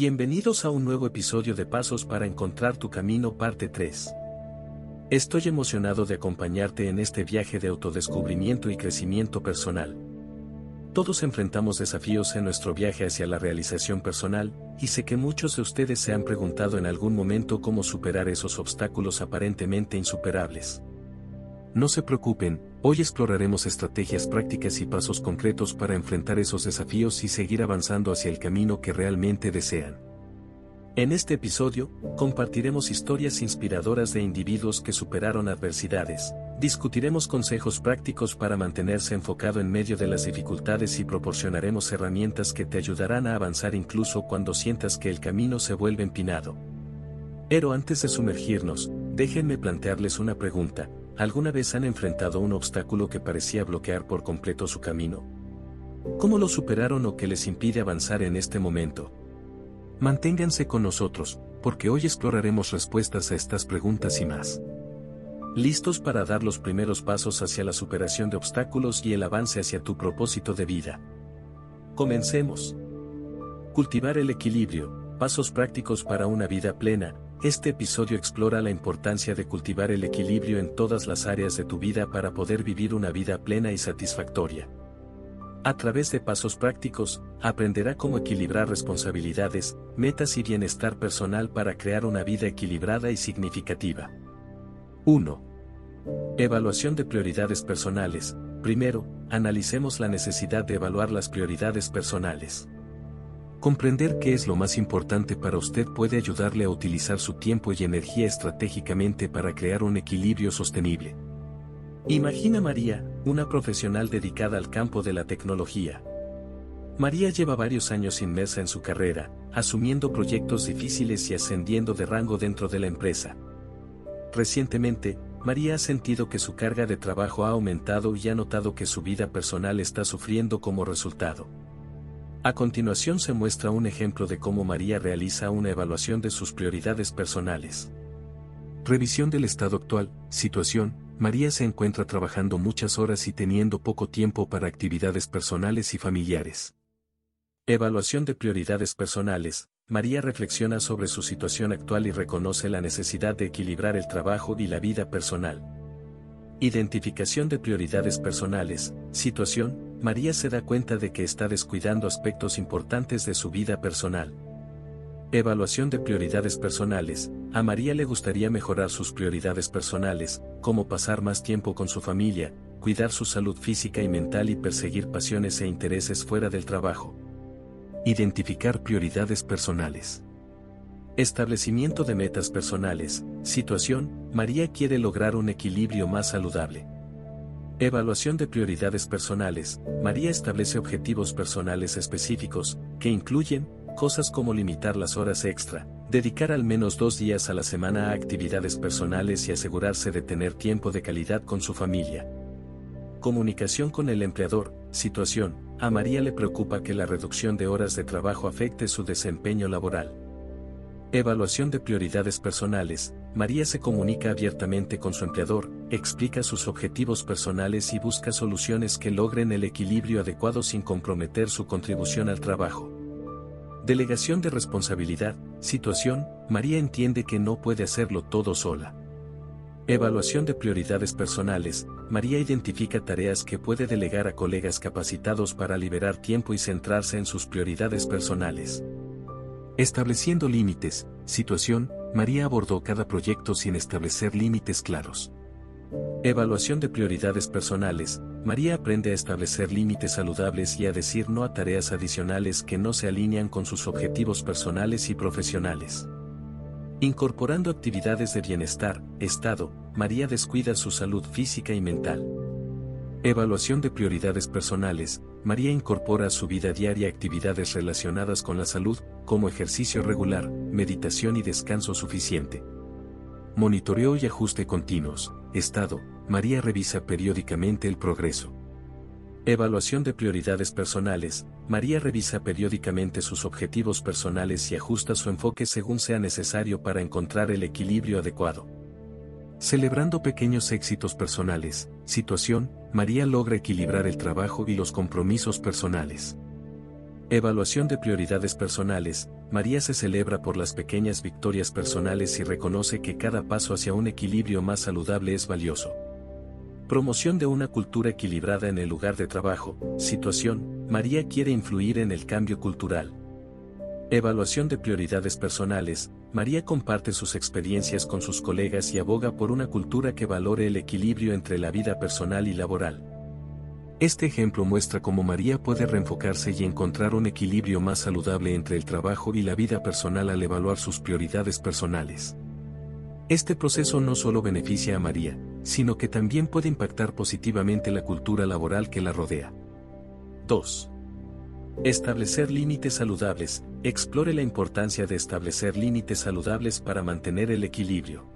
Bienvenidos a un nuevo episodio de Pasos para Encontrar tu Camino parte 3. Estoy emocionado de acompañarte en este viaje de autodescubrimiento y crecimiento personal. Todos enfrentamos desafíos en nuestro viaje hacia la realización personal, y sé que muchos de ustedes se han preguntado en algún momento cómo superar esos obstáculos aparentemente insuperables. No se preocupen, hoy exploraremos estrategias prácticas y pasos concretos para enfrentar esos desafíos y seguir avanzando hacia el camino que realmente desean. En este episodio, compartiremos historias inspiradoras de individuos que superaron adversidades, discutiremos consejos prácticos para mantenerse enfocado en medio de las dificultades y proporcionaremos herramientas que te ayudarán a avanzar incluso cuando sientas que el camino se vuelve empinado. Pero antes de sumergirnos, déjenme plantearles una pregunta, ¿Alguna vez han enfrentado un obstáculo que parecía bloquear por completo su camino? ¿Cómo lo superaron o qué les impide avanzar en este momento? Manténganse con nosotros, porque hoy exploraremos respuestas a estas preguntas y más. ¿Listos para dar los primeros pasos hacia la superación de obstáculos y el avance hacia tu propósito de vida? Comencemos. Cultivar el equilibrio, pasos prácticos para una vida plena, este episodio explora la importancia de cultivar el equilibrio en todas las áreas de tu vida para poder vivir una vida plena y satisfactoria. A través de pasos prácticos, aprenderá cómo equilibrar responsabilidades, metas y bienestar personal para crear una vida equilibrada y significativa. 1. Evaluación de prioridades personales. Primero, analicemos la necesidad de evaluar las prioridades personales. Comprender qué es lo más importante para usted puede ayudarle a utilizar su tiempo y energía estratégicamente para crear un equilibrio sostenible. Imagina María, una profesional dedicada al campo de la tecnología. María lleva varios años inmersa en su carrera, asumiendo proyectos difíciles y ascendiendo de rango dentro de la empresa. Recientemente, María ha sentido que su carga de trabajo ha aumentado y ha notado que su vida personal está sufriendo como resultado. A continuación se muestra un ejemplo de cómo María realiza una evaluación de sus prioridades personales. Revisión del estado actual, situación, María se encuentra trabajando muchas horas y teniendo poco tiempo para actividades personales y familiares. Evaluación de prioridades personales, María reflexiona sobre su situación actual y reconoce la necesidad de equilibrar el trabajo y la vida personal. Identificación de prioridades personales, situación, María se da cuenta de que está descuidando aspectos importantes de su vida personal. Evaluación de prioridades personales. A María le gustaría mejorar sus prioridades personales, como pasar más tiempo con su familia, cuidar su salud física y mental y perseguir pasiones e intereses fuera del trabajo. Identificar prioridades personales. Establecimiento de metas personales. Situación, María quiere lograr un equilibrio más saludable. Evaluación de prioridades personales. María establece objetivos personales específicos, que incluyen, cosas como limitar las horas extra, dedicar al menos dos días a la semana a actividades personales y asegurarse de tener tiempo de calidad con su familia. Comunicación con el empleador. Situación. A María le preocupa que la reducción de horas de trabajo afecte su desempeño laboral. Evaluación de prioridades personales. María se comunica abiertamente con su empleador, explica sus objetivos personales y busca soluciones que logren el equilibrio adecuado sin comprometer su contribución al trabajo. Delegación de responsabilidad. Situación. María entiende que no puede hacerlo todo sola. Evaluación de prioridades personales. María identifica tareas que puede delegar a colegas capacitados para liberar tiempo y centrarse en sus prioridades personales. Estableciendo límites, situación, María abordó cada proyecto sin establecer límites claros. Evaluación de prioridades personales, María aprende a establecer límites saludables y a decir no a tareas adicionales que no se alinean con sus objetivos personales y profesionales. Incorporando actividades de bienestar, estado, María descuida su salud física y mental. Evaluación de prioridades personales, María incorpora a su vida diaria actividades relacionadas con la salud, como ejercicio regular, meditación y descanso suficiente. Monitoreo y ajuste continuos, estado, María revisa periódicamente el progreso. Evaluación de prioridades personales, María revisa periódicamente sus objetivos personales y ajusta su enfoque según sea necesario para encontrar el equilibrio adecuado. Celebrando pequeños éxitos personales, situación, María logra equilibrar el trabajo y los compromisos personales. Evaluación de prioridades personales. María se celebra por las pequeñas victorias personales y reconoce que cada paso hacia un equilibrio más saludable es valioso. Promoción de una cultura equilibrada en el lugar de trabajo. Situación. María quiere influir en el cambio cultural. Evaluación de prioridades personales. María comparte sus experiencias con sus colegas y aboga por una cultura que valore el equilibrio entre la vida personal y laboral. Este ejemplo muestra cómo María puede reenfocarse y encontrar un equilibrio más saludable entre el trabajo y la vida personal al evaluar sus prioridades personales. Este proceso no solo beneficia a María, sino que también puede impactar positivamente la cultura laboral que la rodea. 2. Establecer límites saludables. Explore la importancia de establecer límites saludables para mantener el equilibrio.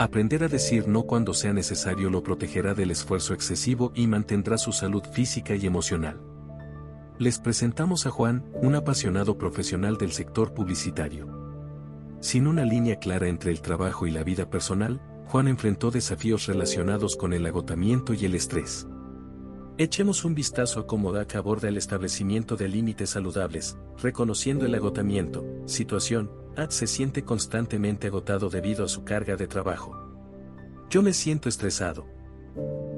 Aprender a decir no cuando sea necesario lo protegerá del esfuerzo excesivo y mantendrá su salud física y emocional. Les presentamos a Juan, un apasionado profesional del sector publicitario. Sin una línea clara entre el trabajo y la vida personal, Juan enfrentó desafíos relacionados con el agotamiento y el estrés. Echemos un vistazo a cómo DAC aborda el establecimiento de límites saludables, reconociendo el agotamiento, situación, Ad se siente constantemente agotado debido a su carga de trabajo. Yo me siento estresado.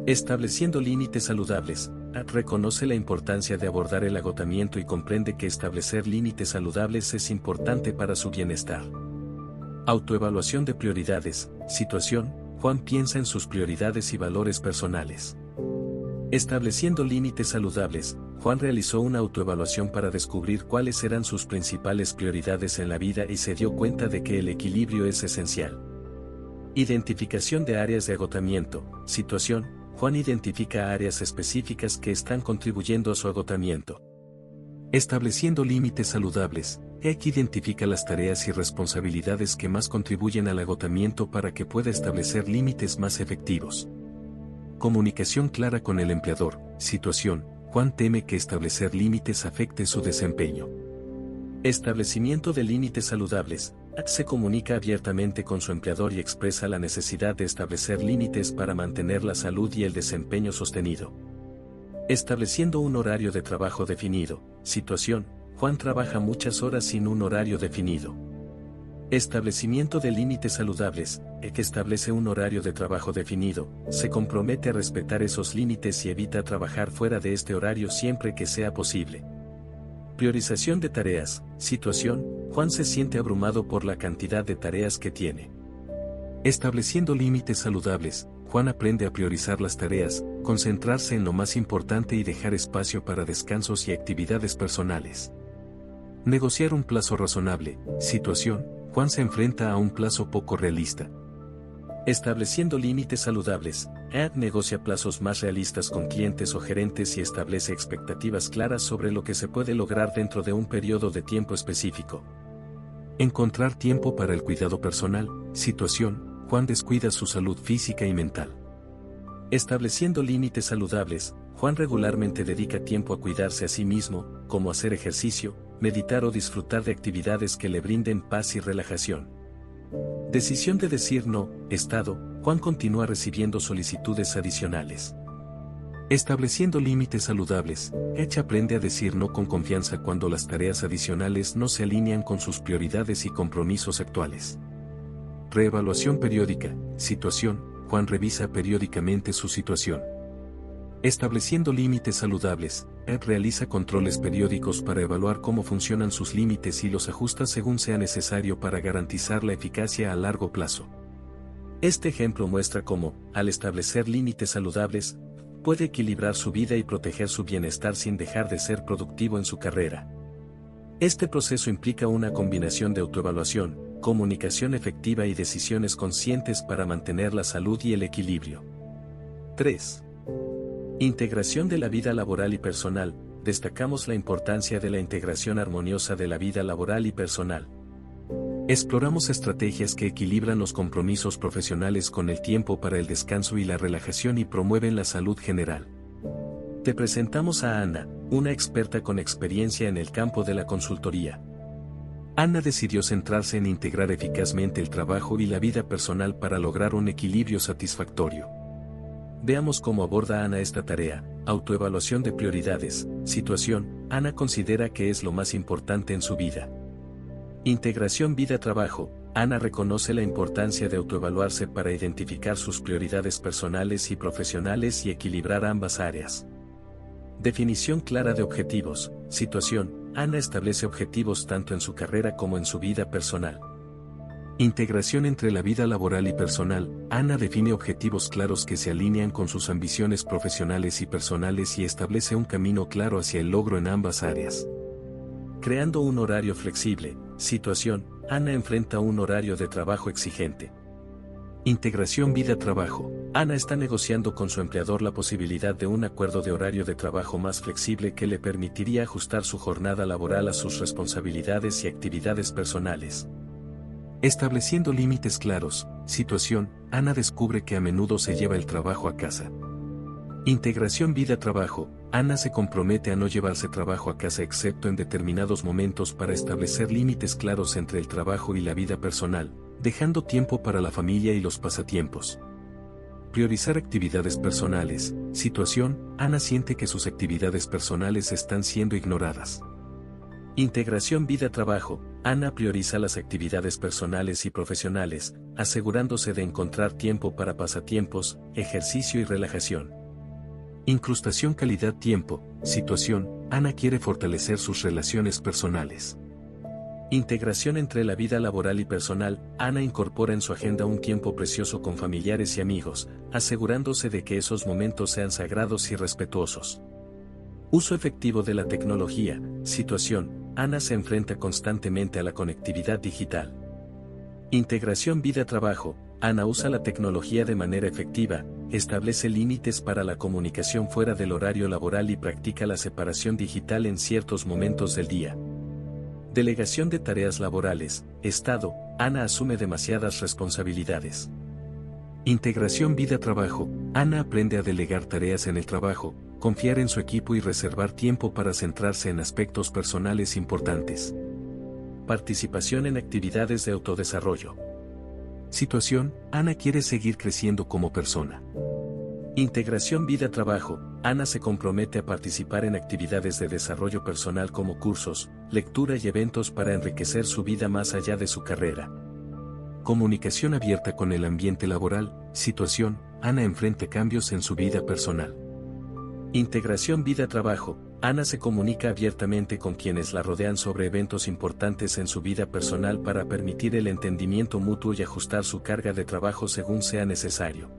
Estableciendo límites saludables, Ad reconoce la importancia de abordar el agotamiento y comprende que establecer límites saludables es importante para su bienestar. Autoevaluación de prioridades, situación, Juan piensa en sus prioridades y valores personales. Estableciendo límites saludables, Juan realizó una autoevaluación para descubrir cuáles eran sus principales prioridades en la vida y se dio cuenta de que el equilibrio es esencial. Identificación de áreas de agotamiento. Situación. Juan identifica áreas específicas que están contribuyendo a su agotamiento. Estableciendo límites saludables, Ek identifica las tareas y responsabilidades que más contribuyen al agotamiento para que pueda establecer límites más efectivos. Comunicación clara con el empleador. Situación. Juan teme que establecer límites afecte su desempeño. Establecimiento de límites saludables. se comunica abiertamente con su empleador y expresa la necesidad de establecer límites para mantener la salud y el desempeño sostenido. Estableciendo un horario de trabajo definido. Situación. Juan trabaja muchas horas sin un horario definido. Establecimiento de límites saludables, el que establece un horario de trabajo definido, se compromete a respetar esos límites y evita trabajar fuera de este horario siempre que sea posible. Priorización de tareas, situación, Juan se siente abrumado por la cantidad de tareas que tiene. Estableciendo límites saludables, Juan aprende a priorizar las tareas, concentrarse en lo más importante y dejar espacio para descansos y actividades personales. Negociar un plazo razonable, situación, Juan se enfrenta a un plazo poco realista. Estableciendo límites saludables, Ed negocia plazos más realistas con clientes o gerentes y establece expectativas claras sobre lo que se puede lograr dentro de un periodo de tiempo específico. Encontrar tiempo para el cuidado personal, situación, Juan descuida su salud física y mental. Estableciendo límites saludables, Juan regularmente dedica tiempo a cuidarse a sí mismo, como hacer ejercicio, meditar o disfrutar de actividades que le brinden paz y relajación. Decisión de decir no, Estado, Juan continúa recibiendo solicitudes adicionales. Estableciendo límites saludables, Edge aprende a decir no con confianza cuando las tareas adicionales no se alinean con sus prioridades y compromisos actuales. Reevaluación periódica, situación, Juan revisa periódicamente su situación. Estableciendo límites saludables, Ed realiza controles periódicos para evaluar cómo funcionan sus límites y los ajusta según sea necesario para garantizar la eficacia a largo plazo. Este ejemplo muestra cómo, al establecer límites saludables, puede equilibrar su vida y proteger su bienestar sin dejar de ser productivo en su carrera. Este proceso implica una combinación de autoevaluación, comunicación efectiva y decisiones conscientes para mantener la salud y el equilibrio. 3. Integración de la vida laboral y personal. Destacamos la importancia de la integración armoniosa de la vida laboral y personal. Exploramos estrategias que equilibran los compromisos profesionales con el tiempo para el descanso y la relajación y promueven la salud general. Te presentamos a Ana, una experta con experiencia en el campo de la consultoría. Ana decidió centrarse en integrar eficazmente el trabajo y la vida personal para lograr un equilibrio satisfactorio. Veamos cómo aborda Ana esta tarea, autoevaluación de prioridades, situación, Ana considera que es lo más importante en su vida. Integración vida-trabajo, Ana reconoce la importancia de autoevaluarse para identificar sus prioridades personales y profesionales y equilibrar ambas áreas. Definición clara de objetivos, situación, Ana establece objetivos tanto en su carrera como en su vida personal. Integración entre la vida laboral y personal, Ana define objetivos claros que se alinean con sus ambiciones profesionales y personales y establece un camino claro hacia el logro en ambas áreas. Creando un horario flexible, situación, Ana enfrenta un horario de trabajo exigente. Integración vida-trabajo. Ana está negociando con su empleador la posibilidad de un acuerdo de horario de trabajo más flexible que le permitiría ajustar su jornada laboral a sus responsabilidades y actividades personales. Estableciendo límites claros, situación, Ana descubre que a menudo se lleva el trabajo a casa. Integración vida-trabajo, Ana se compromete a no llevarse trabajo a casa excepto en determinados momentos para establecer límites claros entre el trabajo y la vida personal, dejando tiempo para la familia y los pasatiempos. Priorizar actividades personales, situación, Ana siente que sus actividades personales están siendo ignoradas. Integración vida-trabajo, Ana prioriza las actividades personales y profesionales, asegurándose de encontrar tiempo para pasatiempos, ejercicio y relajación. Incrustación calidad-tiempo, situación, Ana quiere fortalecer sus relaciones personales. Integración entre la vida laboral y personal, Ana incorpora en su agenda un tiempo precioso con familiares y amigos, asegurándose de que esos momentos sean sagrados y respetuosos. Uso efectivo de la tecnología, situación, Ana se enfrenta constantemente a la conectividad digital. Integración vida-trabajo, Ana usa la tecnología de manera efectiva, establece límites para la comunicación fuera del horario laboral y practica la separación digital en ciertos momentos del día. Delegación de tareas laborales, Estado, Ana asume demasiadas responsabilidades. Integración vida-trabajo, Ana aprende a delegar tareas en el trabajo, confiar en su equipo y reservar tiempo para centrarse en aspectos personales importantes. Participación en actividades de autodesarrollo. Situación, Ana quiere seguir creciendo como persona. Integración vida-trabajo, Ana se compromete a participar en actividades de desarrollo personal como cursos, lectura y eventos para enriquecer su vida más allá de su carrera. Comunicación abierta con el ambiente laboral, situación, Ana enfrenta cambios en su vida personal. Integración vida-trabajo. Ana se comunica abiertamente con quienes la rodean sobre eventos importantes en su vida personal para permitir el entendimiento mutuo y ajustar su carga de trabajo según sea necesario.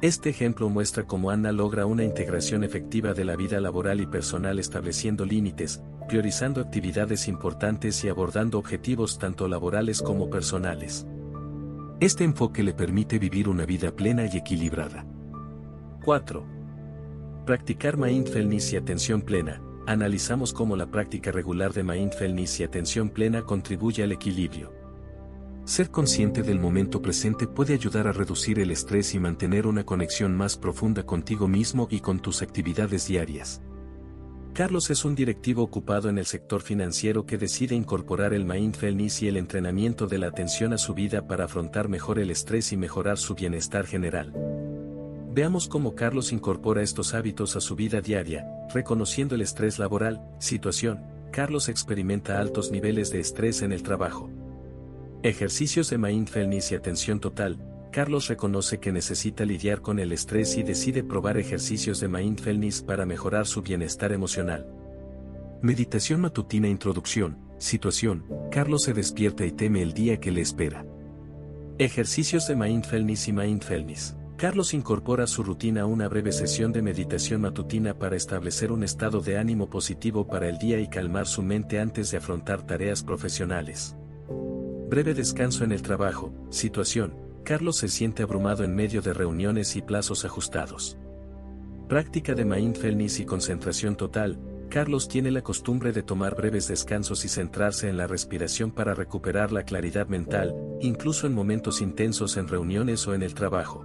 Este ejemplo muestra cómo Ana logra una integración efectiva de la vida laboral y personal estableciendo límites, priorizando actividades importantes y abordando objetivos tanto laborales como personales. Este enfoque le permite vivir una vida plena y equilibrada. 4. Practicar mindfulness y atención plena. Analizamos cómo la práctica regular de mindfulness y atención plena contribuye al equilibrio. Ser consciente del momento presente puede ayudar a reducir el estrés y mantener una conexión más profunda contigo mismo y con tus actividades diarias. Carlos es un directivo ocupado en el sector financiero que decide incorporar el mindfulness y el entrenamiento de la atención a su vida para afrontar mejor el estrés y mejorar su bienestar general. Veamos cómo Carlos incorpora estos hábitos a su vida diaria, reconociendo el estrés laboral, situación, Carlos experimenta altos niveles de estrés en el trabajo. Ejercicios de mindfulness y atención total, Carlos reconoce que necesita lidiar con el estrés y decide probar ejercicios de mindfulness para mejorar su bienestar emocional. Meditación matutina Introducción, situación, Carlos se despierta y teme el día que le espera. Ejercicios de mindfulness y mindfulness. Carlos incorpora su rutina una breve sesión de meditación matutina para establecer un estado de ánimo positivo para el día y calmar su mente antes de afrontar tareas profesionales. Breve descanso en el trabajo, situación, Carlos se siente abrumado en medio de reuniones y plazos ajustados. Práctica de mindfulness y concentración total, Carlos tiene la costumbre de tomar breves descansos y centrarse en la respiración para recuperar la claridad mental, incluso en momentos intensos en reuniones o en el trabajo.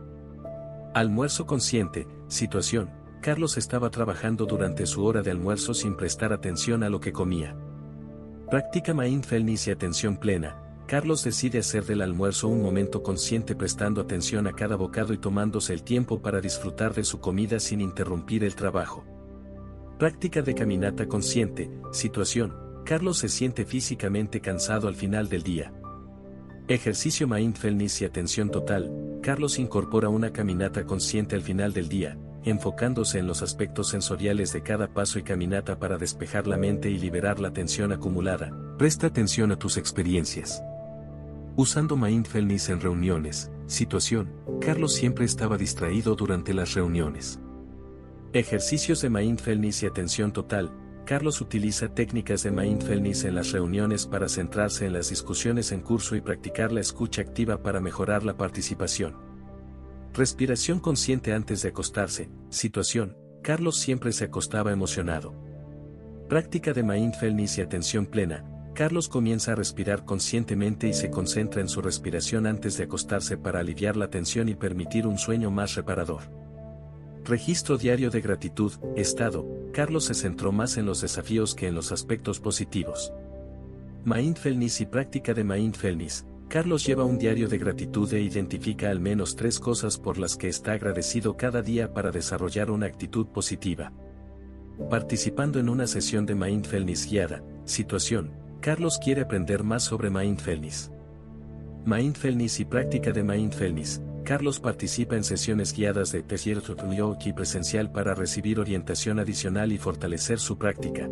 Almuerzo consciente, situación, Carlos estaba trabajando durante su hora de almuerzo sin prestar atención a lo que comía. Practica mindfulness y atención plena, Carlos decide hacer del almuerzo un momento consciente prestando atención a cada bocado y tomándose el tiempo para disfrutar de su comida sin interrumpir el trabajo. Práctica de caminata consciente, situación, Carlos se siente físicamente cansado al final del día. Ejercicio mindfulness y atención total, Carlos incorpora una caminata consciente al final del día, enfocándose en los aspectos sensoriales de cada paso y caminata para despejar la mente y liberar la tensión acumulada. Presta atención a tus experiencias. Usando mindfulness en reuniones, situación, Carlos siempre estaba distraído durante las reuniones. Ejercicios de mindfulness y atención total, Carlos utiliza técnicas de mindfulness en las reuniones para centrarse en las discusiones en curso y practicar la escucha activa para mejorar la participación. Respiración consciente antes de acostarse. Situación. Carlos siempre se acostaba emocionado. Práctica de mindfulness y atención plena. Carlos comienza a respirar conscientemente y se concentra en su respiración antes de acostarse para aliviar la tensión y permitir un sueño más reparador. Registro diario de gratitud, estado, Carlos se centró más en los desafíos que en los aspectos positivos. Mindfulness y práctica de mindfulness, Carlos lleva un diario de gratitud e identifica al menos tres cosas por las que está agradecido cada día para desarrollar una actitud positiva. Participando en una sesión de mindfulness guiada, situación, Carlos quiere aprender más sobre mindfulness. Mindfulness y práctica de mindfulness. Carlos participa en sesiones guiadas de taller y presencial para recibir orientación adicional y fortalecer su práctica.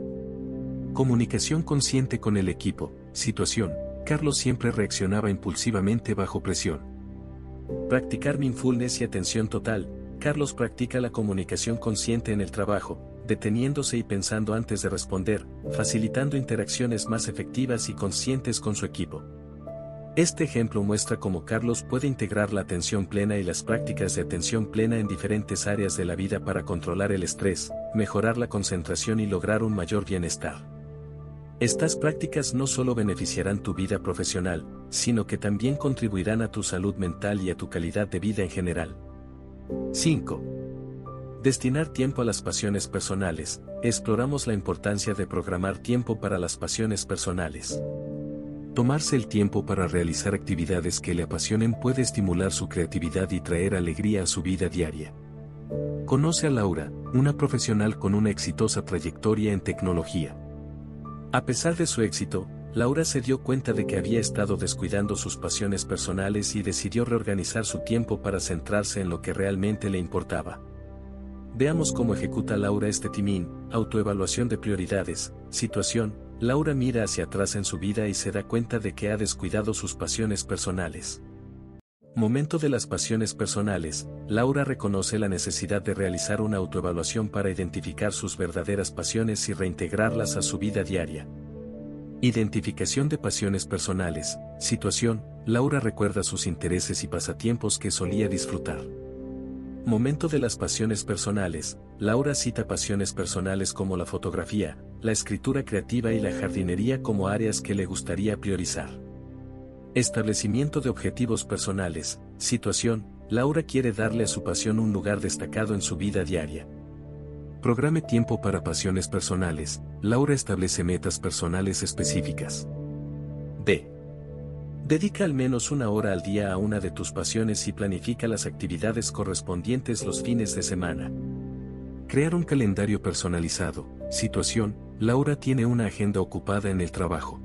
Comunicación consciente con el equipo. Situación. Carlos siempre reaccionaba impulsivamente bajo presión. Practicar mindfulness y atención total. Carlos practica la comunicación consciente en el trabajo, deteniéndose y pensando antes de responder, facilitando interacciones más efectivas y conscientes con su equipo. Este ejemplo muestra cómo Carlos puede integrar la atención plena y las prácticas de atención plena en diferentes áreas de la vida para controlar el estrés, mejorar la concentración y lograr un mayor bienestar. Estas prácticas no solo beneficiarán tu vida profesional, sino que también contribuirán a tu salud mental y a tu calidad de vida en general. 5. Destinar tiempo a las pasiones personales. Exploramos la importancia de programar tiempo para las pasiones personales. Tomarse el tiempo para realizar actividades que le apasionen puede estimular su creatividad y traer alegría a su vida diaria. Conoce a Laura, una profesional con una exitosa trayectoria en tecnología. A pesar de su éxito, Laura se dio cuenta de que había estado descuidando sus pasiones personales y decidió reorganizar su tiempo para centrarse en lo que realmente le importaba. Veamos cómo ejecuta Laura este timín, autoevaluación de prioridades, situación, Laura mira hacia atrás en su vida y se da cuenta de que ha descuidado sus pasiones personales. Momento de las pasiones personales, Laura reconoce la necesidad de realizar una autoevaluación para identificar sus verdaderas pasiones y reintegrarlas a su vida diaria. Identificación de pasiones personales, situación, Laura recuerda sus intereses y pasatiempos que solía disfrutar. Momento de las pasiones personales, Laura cita pasiones personales como la fotografía, la escritura creativa y la jardinería como áreas que le gustaría priorizar. Establecimiento de objetivos personales. Situación, Laura quiere darle a su pasión un lugar destacado en su vida diaria. Programe tiempo para pasiones personales. Laura establece metas personales específicas. D. Dedica al menos una hora al día a una de tus pasiones y planifica las actividades correspondientes los fines de semana. Crear un calendario personalizado. Situación, Laura tiene una agenda ocupada en el trabajo.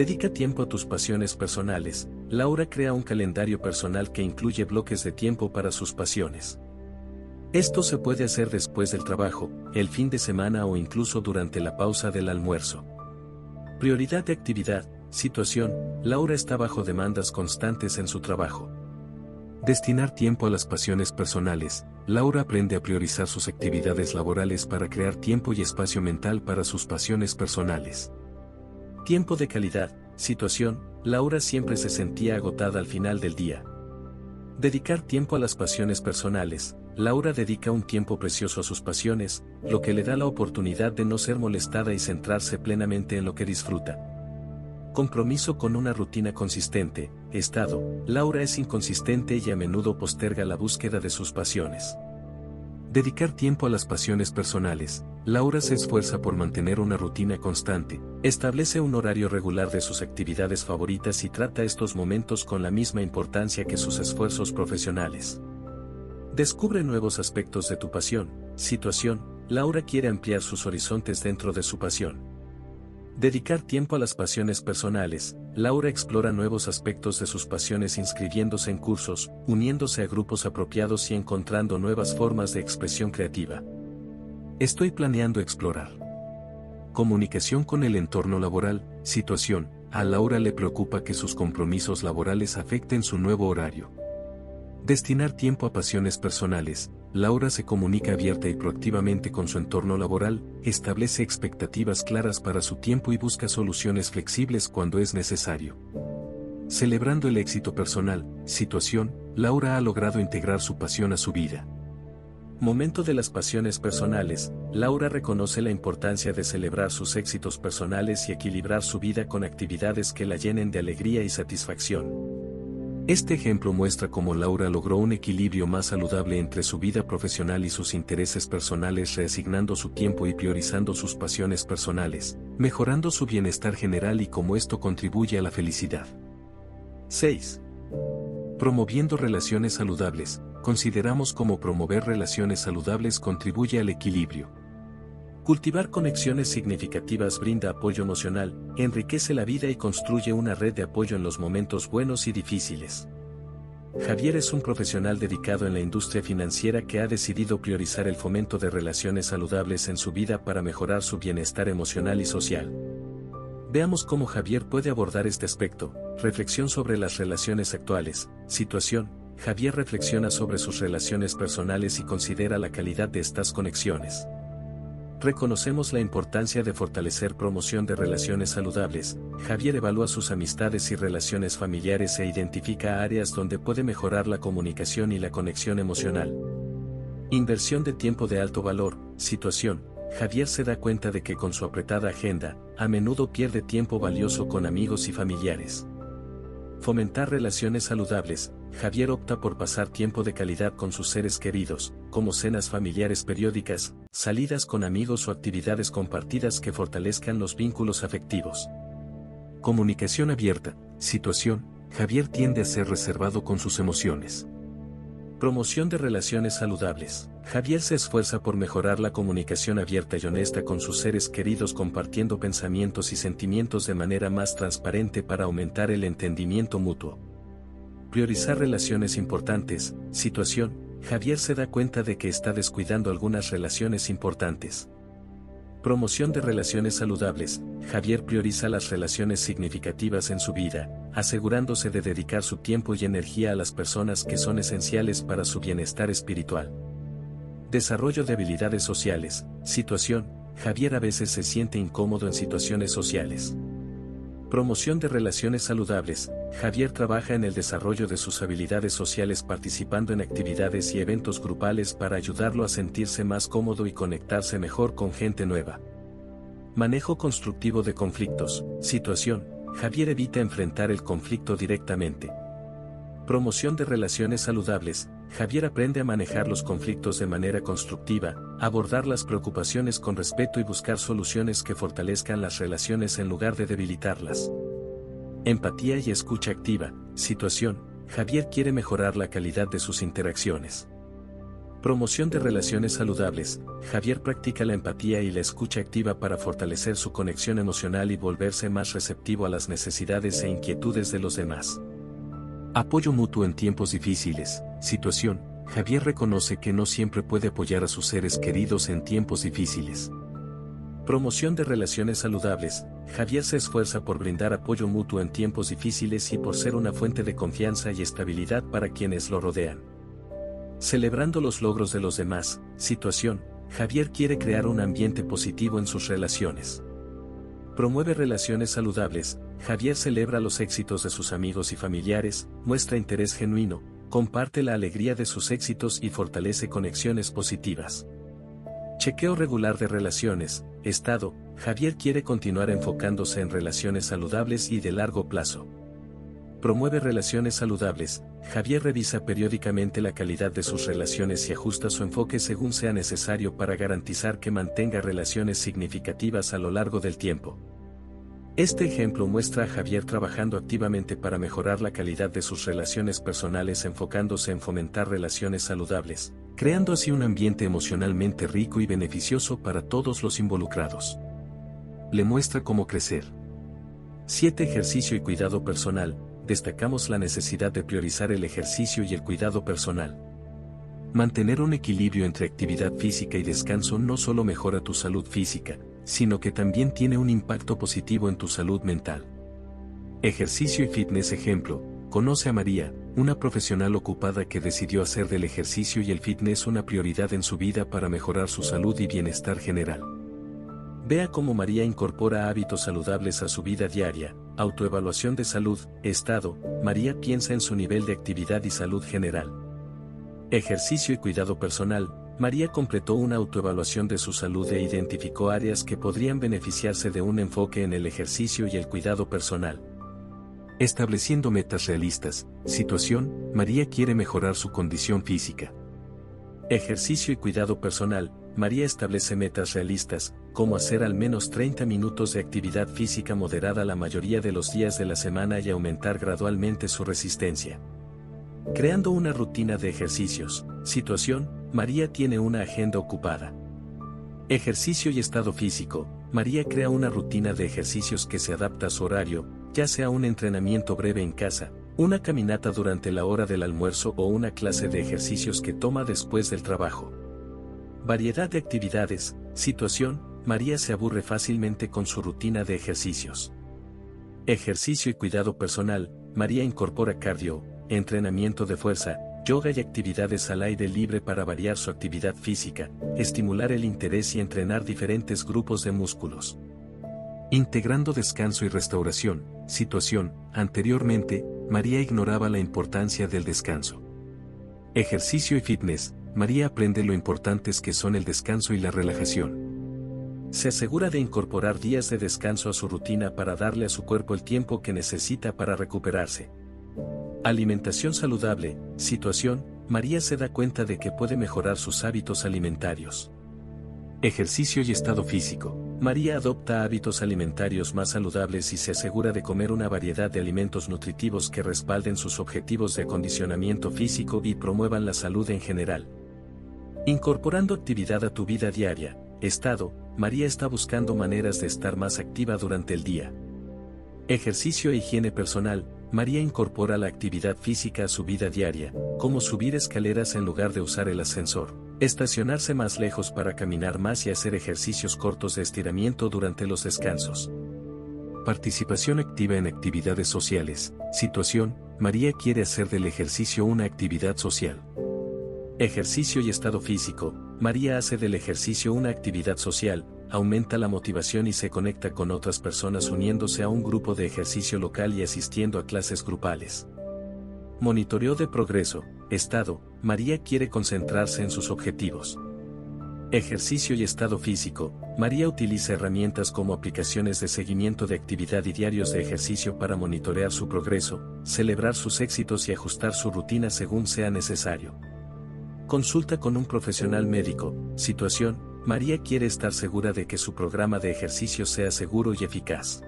Dedica tiempo a tus pasiones personales. Laura crea un calendario personal que incluye bloques de tiempo para sus pasiones. Esto se puede hacer después del trabajo, el fin de semana o incluso durante la pausa del almuerzo. Prioridad de actividad, situación, Laura está bajo demandas constantes en su trabajo. Destinar tiempo a las pasiones personales, Laura aprende a priorizar sus actividades laborales para crear tiempo y espacio mental para sus pasiones personales. Tiempo de calidad, situación, Laura siempre se sentía agotada al final del día. Dedicar tiempo a las pasiones personales, Laura dedica un tiempo precioso a sus pasiones, lo que le da la oportunidad de no ser molestada y centrarse plenamente en lo que disfruta. Compromiso con una rutina consistente, estado, Laura es inconsistente y a menudo posterga la búsqueda de sus pasiones. Dedicar tiempo a las pasiones personales. Laura se esfuerza por mantener una rutina constante, establece un horario regular de sus actividades favoritas y trata estos momentos con la misma importancia que sus esfuerzos profesionales. Descubre nuevos aspectos de tu pasión, situación, Laura quiere ampliar sus horizontes dentro de su pasión. Dedicar tiempo a las pasiones personales, Laura explora nuevos aspectos de sus pasiones inscribiéndose en cursos, uniéndose a grupos apropiados y encontrando nuevas formas de expresión creativa. Estoy planeando explorar. Comunicación con el entorno laboral, situación, a Laura le preocupa que sus compromisos laborales afecten su nuevo horario. Destinar tiempo a pasiones personales, Laura se comunica abierta y proactivamente con su entorno laboral, establece expectativas claras para su tiempo y busca soluciones flexibles cuando es necesario. Celebrando el éxito personal, situación, Laura ha logrado integrar su pasión a su vida. Momento de las pasiones personales, Laura reconoce la importancia de celebrar sus éxitos personales y equilibrar su vida con actividades que la llenen de alegría y satisfacción. Este ejemplo muestra cómo Laura logró un equilibrio más saludable entre su vida profesional y sus intereses personales reasignando su tiempo y priorizando sus pasiones personales, mejorando su bienestar general y cómo esto contribuye a la felicidad. 6. Promoviendo relaciones saludables, consideramos cómo promover relaciones saludables contribuye al equilibrio. Cultivar conexiones significativas brinda apoyo emocional, enriquece la vida y construye una red de apoyo en los momentos buenos y difíciles. Javier es un profesional dedicado en la industria financiera que ha decidido priorizar el fomento de relaciones saludables en su vida para mejorar su bienestar emocional y social. Veamos cómo Javier puede abordar este aspecto. Reflexión sobre las relaciones actuales. Situación. Javier reflexiona sobre sus relaciones personales y considera la calidad de estas conexiones. Reconocemos la importancia de fortalecer promoción de relaciones saludables. Javier evalúa sus amistades y relaciones familiares e identifica áreas donde puede mejorar la comunicación y la conexión emocional. Inversión de tiempo de alto valor. Situación. Javier se da cuenta de que con su apretada agenda, a menudo pierde tiempo valioso con amigos y familiares. Fomentar relaciones saludables, Javier opta por pasar tiempo de calidad con sus seres queridos, como cenas familiares periódicas, salidas con amigos o actividades compartidas que fortalezcan los vínculos afectivos. Comunicación abierta, situación, Javier tiende a ser reservado con sus emociones. Promoción de relaciones saludables. Javier se esfuerza por mejorar la comunicación abierta y honesta con sus seres queridos compartiendo pensamientos y sentimientos de manera más transparente para aumentar el entendimiento mutuo. Priorizar relaciones importantes. Situación. Javier se da cuenta de que está descuidando algunas relaciones importantes. Promoción de relaciones saludables. Javier prioriza las relaciones significativas en su vida, asegurándose de dedicar su tiempo y energía a las personas que son esenciales para su bienestar espiritual. Desarrollo de habilidades sociales. Situación. Javier a veces se siente incómodo en situaciones sociales. Promoción de relaciones saludables. Javier trabaja en el desarrollo de sus habilidades sociales participando en actividades y eventos grupales para ayudarlo a sentirse más cómodo y conectarse mejor con gente nueva. Manejo constructivo de conflictos. Situación. Javier evita enfrentar el conflicto directamente. Promoción de relaciones saludables. Javier aprende a manejar los conflictos de manera constructiva, abordar las preocupaciones con respeto y buscar soluciones que fortalezcan las relaciones en lugar de debilitarlas. Empatía y escucha activa. Situación. Javier quiere mejorar la calidad de sus interacciones. Promoción de relaciones saludables. Javier practica la empatía y la escucha activa para fortalecer su conexión emocional y volverse más receptivo a las necesidades e inquietudes de los demás. Apoyo mutuo en tiempos difíciles. Situación. Javier reconoce que no siempre puede apoyar a sus seres queridos en tiempos difíciles. Promoción de relaciones saludables. Javier se esfuerza por brindar apoyo mutuo en tiempos difíciles y por ser una fuente de confianza y estabilidad para quienes lo rodean. Celebrando los logros de los demás. Situación. Javier quiere crear un ambiente positivo en sus relaciones. Promueve relaciones saludables, Javier celebra los éxitos de sus amigos y familiares, muestra interés genuino, comparte la alegría de sus éxitos y fortalece conexiones positivas. Chequeo regular de relaciones, estado, Javier quiere continuar enfocándose en relaciones saludables y de largo plazo. Promueve relaciones saludables. Javier revisa periódicamente la calidad de sus relaciones y ajusta su enfoque según sea necesario para garantizar que mantenga relaciones significativas a lo largo del tiempo. Este ejemplo muestra a Javier trabajando activamente para mejorar la calidad de sus relaciones personales enfocándose en fomentar relaciones saludables, creando así un ambiente emocionalmente rico y beneficioso para todos los involucrados. Le muestra cómo crecer. 7. Ejercicio y cuidado personal destacamos la necesidad de priorizar el ejercicio y el cuidado personal. Mantener un equilibrio entre actividad física y descanso no solo mejora tu salud física, sino que también tiene un impacto positivo en tu salud mental. Ejercicio y fitness ejemplo, conoce a María, una profesional ocupada que decidió hacer del ejercicio y el fitness una prioridad en su vida para mejorar su salud y bienestar general. Vea cómo María incorpora hábitos saludables a su vida diaria, autoevaluación de salud, estado, María piensa en su nivel de actividad y salud general. Ejercicio y cuidado personal, María completó una autoevaluación de su salud e identificó áreas que podrían beneficiarse de un enfoque en el ejercicio y el cuidado personal. Estableciendo metas realistas, situación, María quiere mejorar su condición física. Ejercicio y cuidado personal, María establece metas realistas, como hacer al menos 30 minutos de actividad física moderada la mayoría de los días de la semana y aumentar gradualmente su resistencia. Creando una rutina de ejercicios. Situación, María tiene una agenda ocupada. Ejercicio y estado físico. María crea una rutina de ejercicios que se adapta a su horario, ya sea un entrenamiento breve en casa, una caminata durante la hora del almuerzo o una clase de ejercicios que toma después del trabajo. Variedad de actividades, situación, María se aburre fácilmente con su rutina de ejercicios. Ejercicio y cuidado personal, María incorpora cardio, entrenamiento de fuerza, yoga y actividades al aire libre para variar su actividad física, estimular el interés y entrenar diferentes grupos de músculos. Integrando descanso y restauración, situación, anteriormente, María ignoraba la importancia del descanso. Ejercicio y fitness, María aprende lo importantes que son el descanso y la relajación. Se asegura de incorporar días de descanso a su rutina para darle a su cuerpo el tiempo que necesita para recuperarse. Alimentación saludable, situación, María se da cuenta de que puede mejorar sus hábitos alimentarios. Ejercicio y estado físico. María adopta hábitos alimentarios más saludables y se asegura de comer una variedad de alimentos nutritivos que respalden sus objetivos de acondicionamiento físico y promuevan la salud en general. Incorporando actividad a tu vida diaria, estado, María está buscando maneras de estar más activa durante el día. Ejercicio e higiene personal, María incorpora la actividad física a su vida diaria, como subir escaleras en lugar de usar el ascensor, estacionarse más lejos para caminar más y hacer ejercicios cortos de estiramiento durante los descansos. Participación activa en actividades sociales. Situación, María quiere hacer del ejercicio una actividad social. Ejercicio y estado físico. María hace del ejercicio una actividad social, aumenta la motivación y se conecta con otras personas uniéndose a un grupo de ejercicio local y asistiendo a clases grupales. Monitoreo de progreso, estado, María quiere concentrarse en sus objetivos. Ejercicio y estado físico, María utiliza herramientas como aplicaciones de seguimiento de actividad y diarios de ejercicio para monitorear su progreso, celebrar sus éxitos y ajustar su rutina según sea necesario. Consulta con un profesional médico. Situación, María quiere estar segura de que su programa de ejercicio sea seguro y eficaz.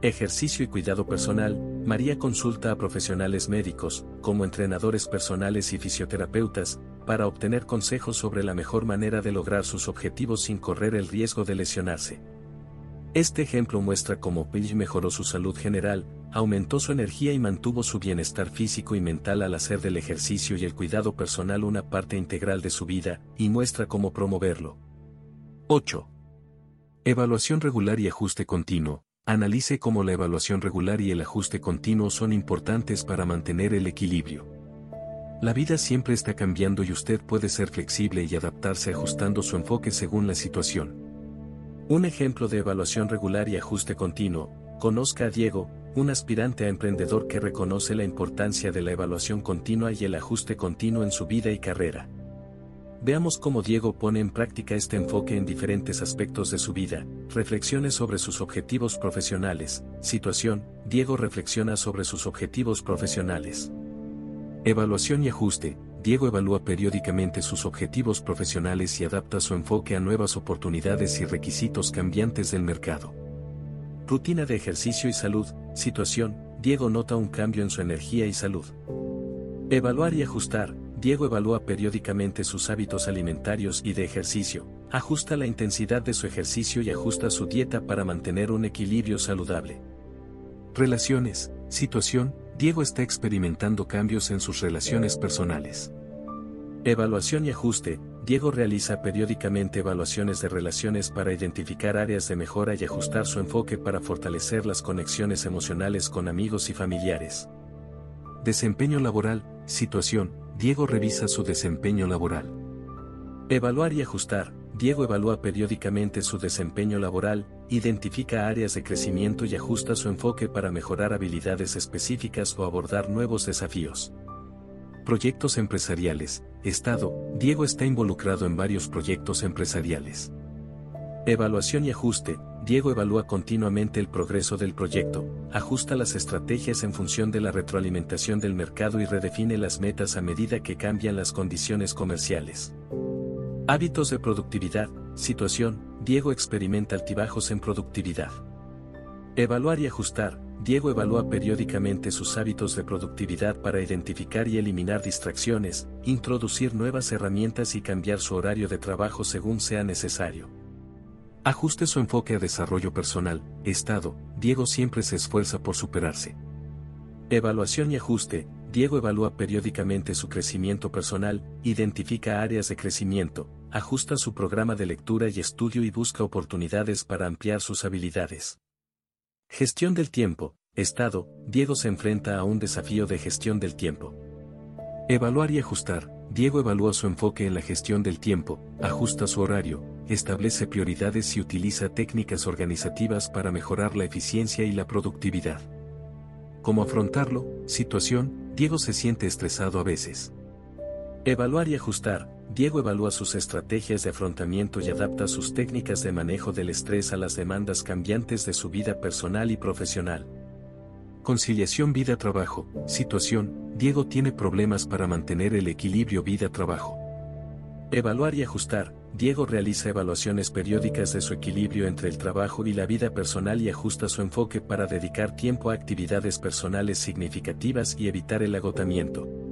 Ejercicio y cuidado personal, María consulta a profesionales médicos, como entrenadores personales y fisioterapeutas, para obtener consejos sobre la mejor manera de lograr sus objetivos sin correr el riesgo de lesionarse. Este ejemplo muestra cómo Page mejoró su salud general, aumentó su energía y mantuvo su bienestar físico y mental al hacer del ejercicio y el cuidado personal una parte integral de su vida, y muestra cómo promoverlo. 8. Evaluación regular y ajuste continuo. Analice cómo la evaluación regular y el ajuste continuo son importantes para mantener el equilibrio. La vida siempre está cambiando y usted puede ser flexible y adaptarse ajustando su enfoque según la situación. Un ejemplo de evaluación regular y ajuste continuo, conozca a Diego, un aspirante a emprendedor que reconoce la importancia de la evaluación continua y el ajuste continuo en su vida y carrera. Veamos cómo Diego pone en práctica este enfoque en diferentes aspectos de su vida, reflexiones sobre sus objetivos profesionales, situación, Diego reflexiona sobre sus objetivos profesionales. Evaluación y ajuste, Diego evalúa periódicamente sus objetivos profesionales y adapta su enfoque a nuevas oportunidades y requisitos cambiantes del mercado. Rutina de ejercicio y salud, situación, Diego nota un cambio en su energía y salud. Evaluar y ajustar, Diego evalúa periódicamente sus hábitos alimentarios y de ejercicio, ajusta la intensidad de su ejercicio y ajusta su dieta para mantener un equilibrio saludable. Relaciones, situación, Diego está experimentando cambios en sus relaciones personales. Evaluación y ajuste, Diego realiza periódicamente evaluaciones de relaciones para identificar áreas de mejora y ajustar su enfoque para fortalecer las conexiones emocionales con amigos y familiares. Desempeño laboral, situación, Diego revisa su desempeño laboral. Evaluar y ajustar, Diego evalúa periódicamente su desempeño laboral, identifica áreas de crecimiento y ajusta su enfoque para mejorar habilidades específicas o abordar nuevos desafíos. Proyectos empresariales, Estado, Diego está involucrado en varios proyectos empresariales. Evaluación y ajuste, Diego evalúa continuamente el progreso del proyecto, ajusta las estrategias en función de la retroalimentación del mercado y redefine las metas a medida que cambian las condiciones comerciales. Hábitos de productividad, situación, Diego experimenta altibajos en productividad. Evaluar y ajustar, Diego evalúa periódicamente sus hábitos de productividad para identificar y eliminar distracciones, introducir nuevas herramientas y cambiar su horario de trabajo según sea necesario. Ajuste su enfoque a desarrollo personal, estado, Diego siempre se esfuerza por superarse. Evaluación y ajuste, Diego evalúa periódicamente su crecimiento personal, identifica áreas de crecimiento, ajusta su programa de lectura y estudio y busca oportunidades para ampliar sus habilidades. Gestión del tiempo, estado, Diego se enfrenta a un desafío de gestión del tiempo. Evaluar y ajustar, Diego evalúa su enfoque en la gestión del tiempo, ajusta su horario, establece prioridades y utiliza técnicas organizativas para mejorar la eficiencia y la productividad. ¿Cómo afrontarlo? Situación, Diego se siente estresado a veces. Evaluar y ajustar, Diego evalúa sus estrategias de afrontamiento y adapta sus técnicas de manejo del estrés a las demandas cambiantes de su vida personal y profesional. Conciliación vida-trabajo, situación, Diego tiene problemas para mantener el equilibrio vida-trabajo. Evaluar y ajustar, Diego realiza evaluaciones periódicas de su equilibrio entre el trabajo y la vida personal y ajusta su enfoque para dedicar tiempo a actividades personales significativas y evitar el agotamiento.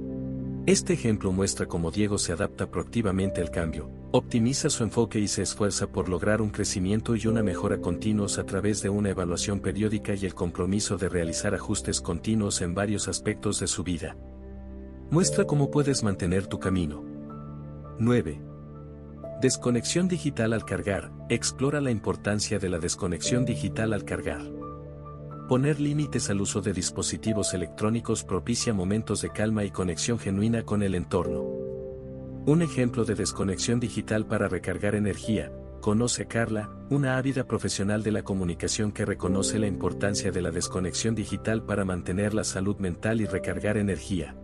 Este ejemplo muestra cómo Diego se adapta proactivamente al cambio, optimiza su enfoque y se esfuerza por lograr un crecimiento y una mejora continuos a través de una evaluación periódica y el compromiso de realizar ajustes continuos en varios aspectos de su vida. Muestra cómo puedes mantener tu camino. 9. Desconexión digital al cargar. Explora la importancia de la desconexión digital al cargar. Poner límites al uso de dispositivos electrónicos propicia momentos de calma y conexión genuina con el entorno. Un ejemplo de desconexión digital para recargar energía. Conoce Carla, una ávida profesional de la comunicación que reconoce la importancia de la desconexión digital para mantener la salud mental y recargar energía.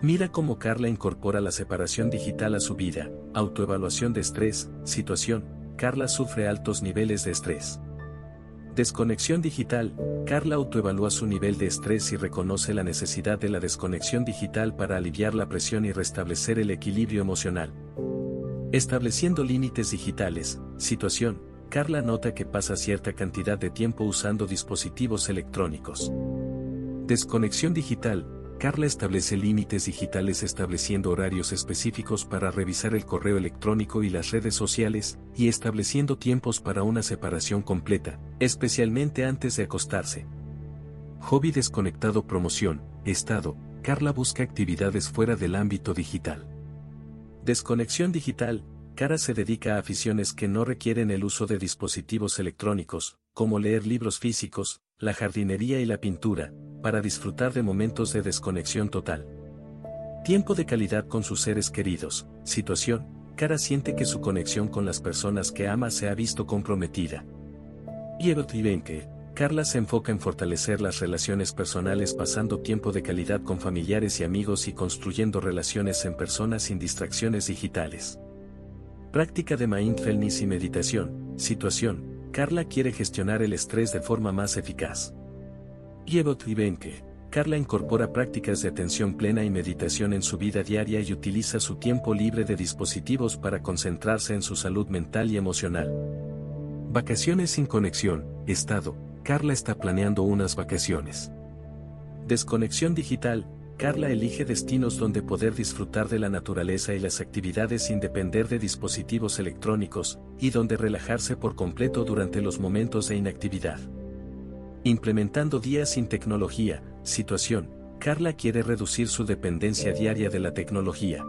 Mira cómo Carla incorpora la separación digital a su vida, autoevaluación de estrés, situación, Carla sufre altos niveles de estrés. Desconexión digital, Carla autoevalúa su nivel de estrés y reconoce la necesidad de la desconexión digital para aliviar la presión y restablecer el equilibrio emocional. Estableciendo límites digitales, situación, Carla nota que pasa cierta cantidad de tiempo usando dispositivos electrónicos. Desconexión digital, Carla establece límites digitales estableciendo horarios específicos para revisar el correo electrónico y las redes sociales, y estableciendo tiempos para una separación completa, especialmente antes de acostarse. Hobby desconectado promoción, estado, Carla busca actividades fuera del ámbito digital. Desconexión digital, Cara se dedica a aficiones que no requieren el uso de dispositivos electrónicos, como leer libros físicos, la jardinería y la pintura, para disfrutar de momentos de desconexión total. Tiempo de calidad con sus seres queridos, situación, Cara siente que su conexión con las personas que ama se ha visto comprometida. Piero Tribenke, Carla se enfoca en fortalecer las relaciones personales pasando tiempo de calidad con familiares y amigos y construyendo relaciones en personas sin distracciones digitales. Práctica de mindfulness y meditación. Situación. Carla quiere gestionar el estrés de forma más eficaz. Yevot Vivenke. Carla incorpora prácticas de atención plena y meditación en su vida diaria y utiliza su tiempo libre de dispositivos para concentrarse en su salud mental y emocional. Vacaciones sin conexión, estado. Carla está planeando unas vacaciones. Desconexión digital. Carla elige destinos donde poder disfrutar de la naturaleza y las actividades sin depender de dispositivos electrónicos, y donde relajarse por completo durante los momentos de inactividad. Implementando días sin tecnología, situación, Carla quiere reducir su dependencia diaria de la tecnología.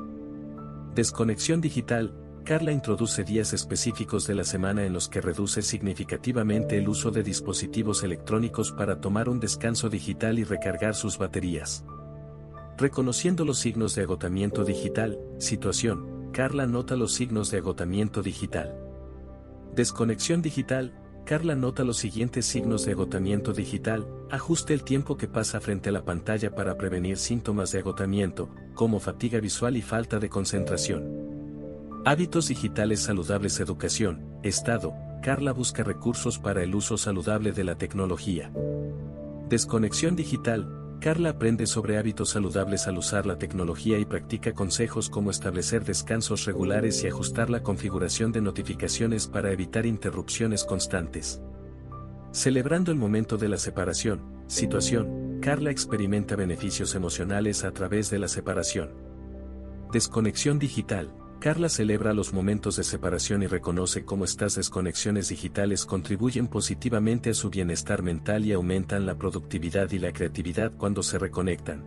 Desconexión digital, Carla introduce días específicos de la semana en los que reduce significativamente el uso de dispositivos electrónicos para tomar un descanso digital y recargar sus baterías. Reconociendo los signos de agotamiento digital, situación, Carla nota los signos de agotamiento digital. Desconexión digital, Carla nota los siguientes signos de agotamiento digital, ajuste el tiempo que pasa frente a la pantalla para prevenir síntomas de agotamiento, como fatiga visual y falta de concentración. Hábitos digitales saludables Educación, Estado, Carla busca recursos para el uso saludable de la tecnología. Desconexión digital, Carla aprende sobre hábitos saludables al usar la tecnología y practica consejos como establecer descansos regulares y ajustar la configuración de notificaciones para evitar interrupciones constantes. Celebrando el momento de la separación, situación, Carla experimenta beneficios emocionales a través de la separación. Desconexión digital, Carla celebra los momentos de separación y reconoce cómo estas desconexiones digitales contribuyen positivamente a su bienestar mental y aumentan la productividad y la creatividad cuando se reconectan.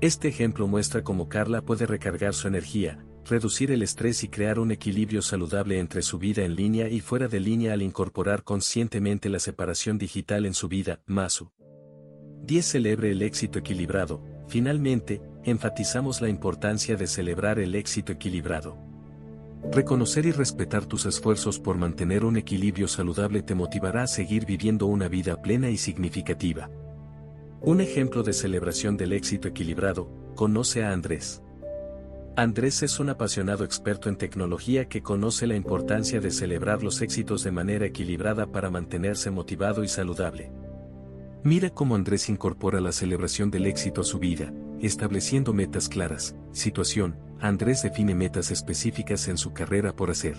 Este ejemplo muestra cómo Carla puede recargar su energía, reducir el estrés y crear un equilibrio saludable entre su vida en línea y fuera de línea al incorporar conscientemente la separación digital en su vida. Masu. 10. Celebre el éxito equilibrado. Finalmente, enfatizamos la importancia de celebrar el éxito equilibrado. Reconocer y respetar tus esfuerzos por mantener un equilibrio saludable te motivará a seguir viviendo una vida plena y significativa. Un ejemplo de celebración del éxito equilibrado, conoce a Andrés. Andrés es un apasionado experto en tecnología que conoce la importancia de celebrar los éxitos de manera equilibrada para mantenerse motivado y saludable. Mira cómo Andrés incorpora la celebración del éxito a su vida, estableciendo metas claras. Situación, Andrés define metas específicas en su carrera por hacer.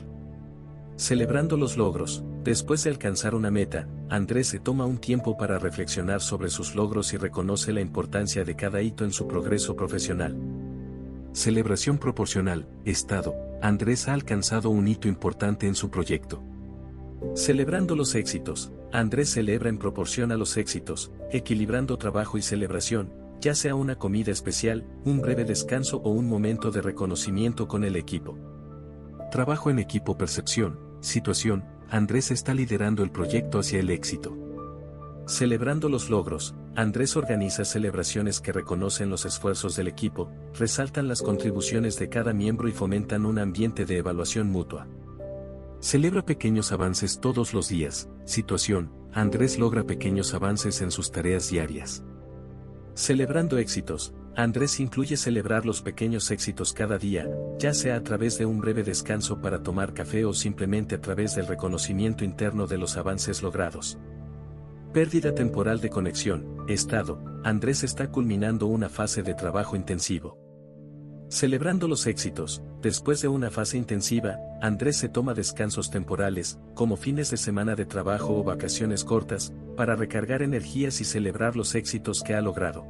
Celebrando los logros, después de alcanzar una meta, Andrés se toma un tiempo para reflexionar sobre sus logros y reconoce la importancia de cada hito en su progreso profesional. Celebración proporcional, Estado, Andrés ha alcanzado un hito importante en su proyecto. Celebrando los éxitos, Andrés celebra en proporción a los éxitos, equilibrando trabajo y celebración, ya sea una comida especial, un breve descanso o un momento de reconocimiento con el equipo. Trabajo en equipo percepción, situación, Andrés está liderando el proyecto hacia el éxito. Celebrando los logros, Andrés organiza celebraciones que reconocen los esfuerzos del equipo, resaltan las contribuciones de cada miembro y fomentan un ambiente de evaluación mutua. Celebra pequeños avances todos los días. Situación, Andrés logra pequeños avances en sus tareas diarias. Celebrando éxitos, Andrés incluye celebrar los pequeños éxitos cada día, ya sea a través de un breve descanso para tomar café o simplemente a través del reconocimiento interno de los avances logrados. Pérdida temporal de conexión, estado, Andrés está culminando una fase de trabajo intensivo. Celebrando los éxitos, después de una fase intensiva, Andrés se toma descansos temporales, como fines de semana de trabajo o vacaciones cortas, para recargar energías y celebrar los éxitos que ha logrado.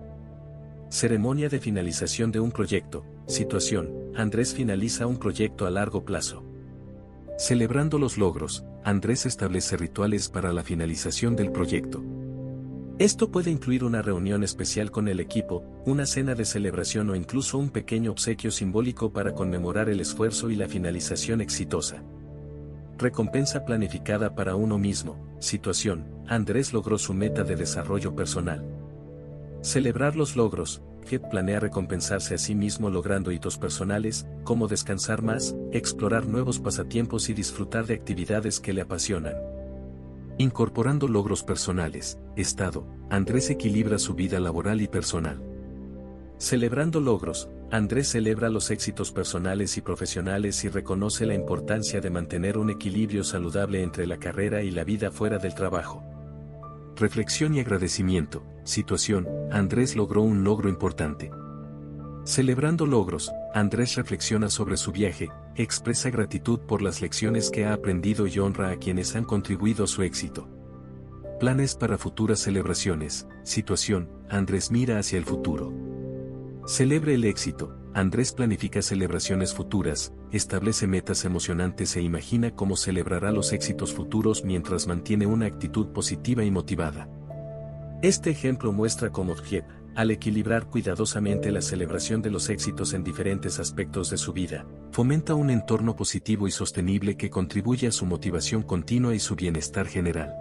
Ceremonia de finalización de un proyecto. Situación. Andrés finaliza un proyecto a largo plazo. Celebrando los logros, Andrés establece rituales para la finalización del proyecto. Esto puede incluir una reunión especial con el equipo, una cena de celebración o incluso un pequeño obsequio simbólico para conmemorar el esfuerzo y la finalización exitosa. Recompensa planificada para uno mismo. Situación. Andrés logró su meta de desarrollo personal. Celebrar los logros. Jet planea recompensarse a sí mismo logrando hitos personales, como descansar más, explorar nuevos pasatiempos y disfrutar de actividades que le apasionan. Incorporando logros personales, Estado, Andrés equilibra su vida laboral y personal. Celebrando logros, Andrés celebra los éxitos personales y profesionales y reconoce la importancia de mantener un equilibrio saludable entre la carrera y la vida fuera del trabajo. Reflexión y agradecimiento. Situación, Andrés logró un logro importante. Celebrando logros, Andrés reflexiona sobre su viaje, expresa gratitud por las lecciones que ha aprendido y honra a quienes han contribuido a su éxito. Planes para futuras celebraciones. Situación, Andrés mira hacia el futuro. Celebre el éxito. Andrés planifica celebraciones futuras, establece metas emocionantes e imagina cómo celebrará los éxitos futuros mientras mantiene una actitud positiva y motivada. Este ejemplo muestra cómo Djeep, al equilibrar cuidadosamente la celebración de los éxitos en diferentes aspectos de su vida, fomenta un entorno positivo y sostenible que contribuye a su motivación continua y su bienestar general.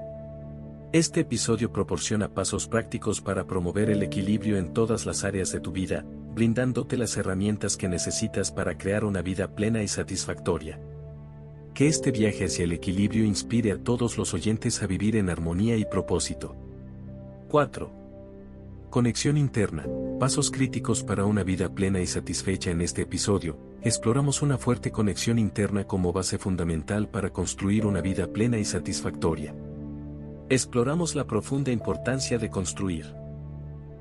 Este episodio proporciona pasos prácticos para promover el equilibrio en todas las áreas de tu vida, brindándote las herramientas que necesitas para crear una vida plena y satisfactoria. Que este viaje hacia el equilibrio inspire a todos los oyentes a vivir en armonía y propósito. 4. Conexión interna. Pasos críticos para una vida plena y satisfecha en este episodio. Exploramos una fuerte conexión interna como base fundamental para construir una vida plena y satisfactoria. Exploramos la profunda importancia de construir.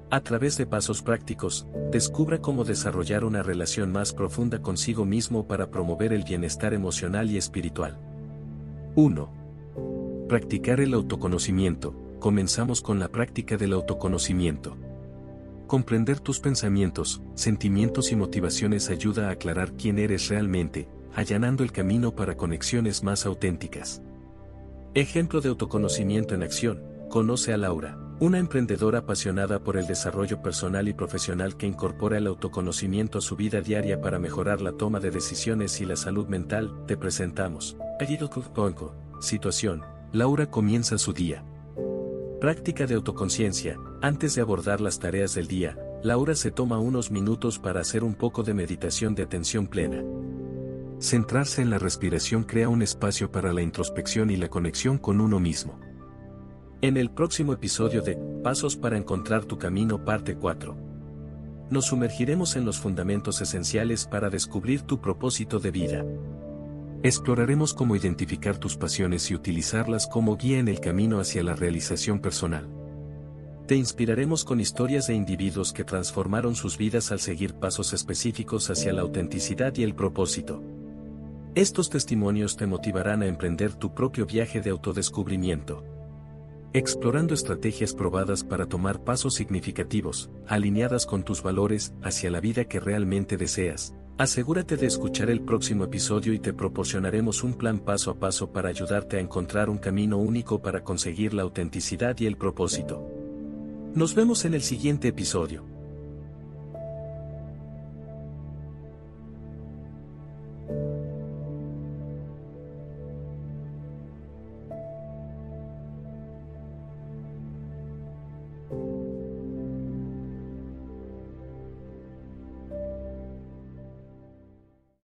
A través de pasos prácticos, descubra cómo desarrollar una relación más profunda consigo mismo para promover el bienestar emocional y espiritual. 1. Practicar el autoconocimiento. Comenzamos con la práctica del autoconocimiento. Comprender tus pensamientos, sentimientos y motivaciones ayuda a aclarar quién eres realmente, allanando el camino para conexiones más auténticas. Ejemplo de autoconocimiento en acción, conoce a Laura, una emprendedora apasionada por el desarrollo personal y profesional que incorpora el autoconocimiento a su vida diaria para mejorar la toma de decisiones y la salud mental, te presentamos. Situación, Laura comienza su día. Práctica de autoconciencia, antes de abordar las tareas del día, Laura se toma unos minutos para hacer un poco de meditación de atención plena. Centrarse en la respiración crea un espacio para la introspección y la conexión con uno mismo. En el próximo episodio de Pasos para encontrar tu camino parte 4. Nos sumergiremos en los fundamentos esenciales para descubrir tu propósito de vida. Exploraremos cómo identificar tus pasiones y utilizarlas como guía en el camino hacia la realización personal. Te inspiraremos con historias de individuos que transformaron sus vidas al seguir pasos específicos hacia la autenticidad y el propósito. Estos testimonios te motivarán a emprender tu propio viaje de autodescubrimiento. Explorando estrategias probadas para tomar pasos significativos, alineadas con tus valores, hacia la vida que realmente deseas. Asegúrate de escuchar el próximo episodio y te proporcionaremos un plan paso a paso para ayudarte a encontrar un camino único para conseguir la autenticidad y el propósito. Nos vemos en el siguiente episodio.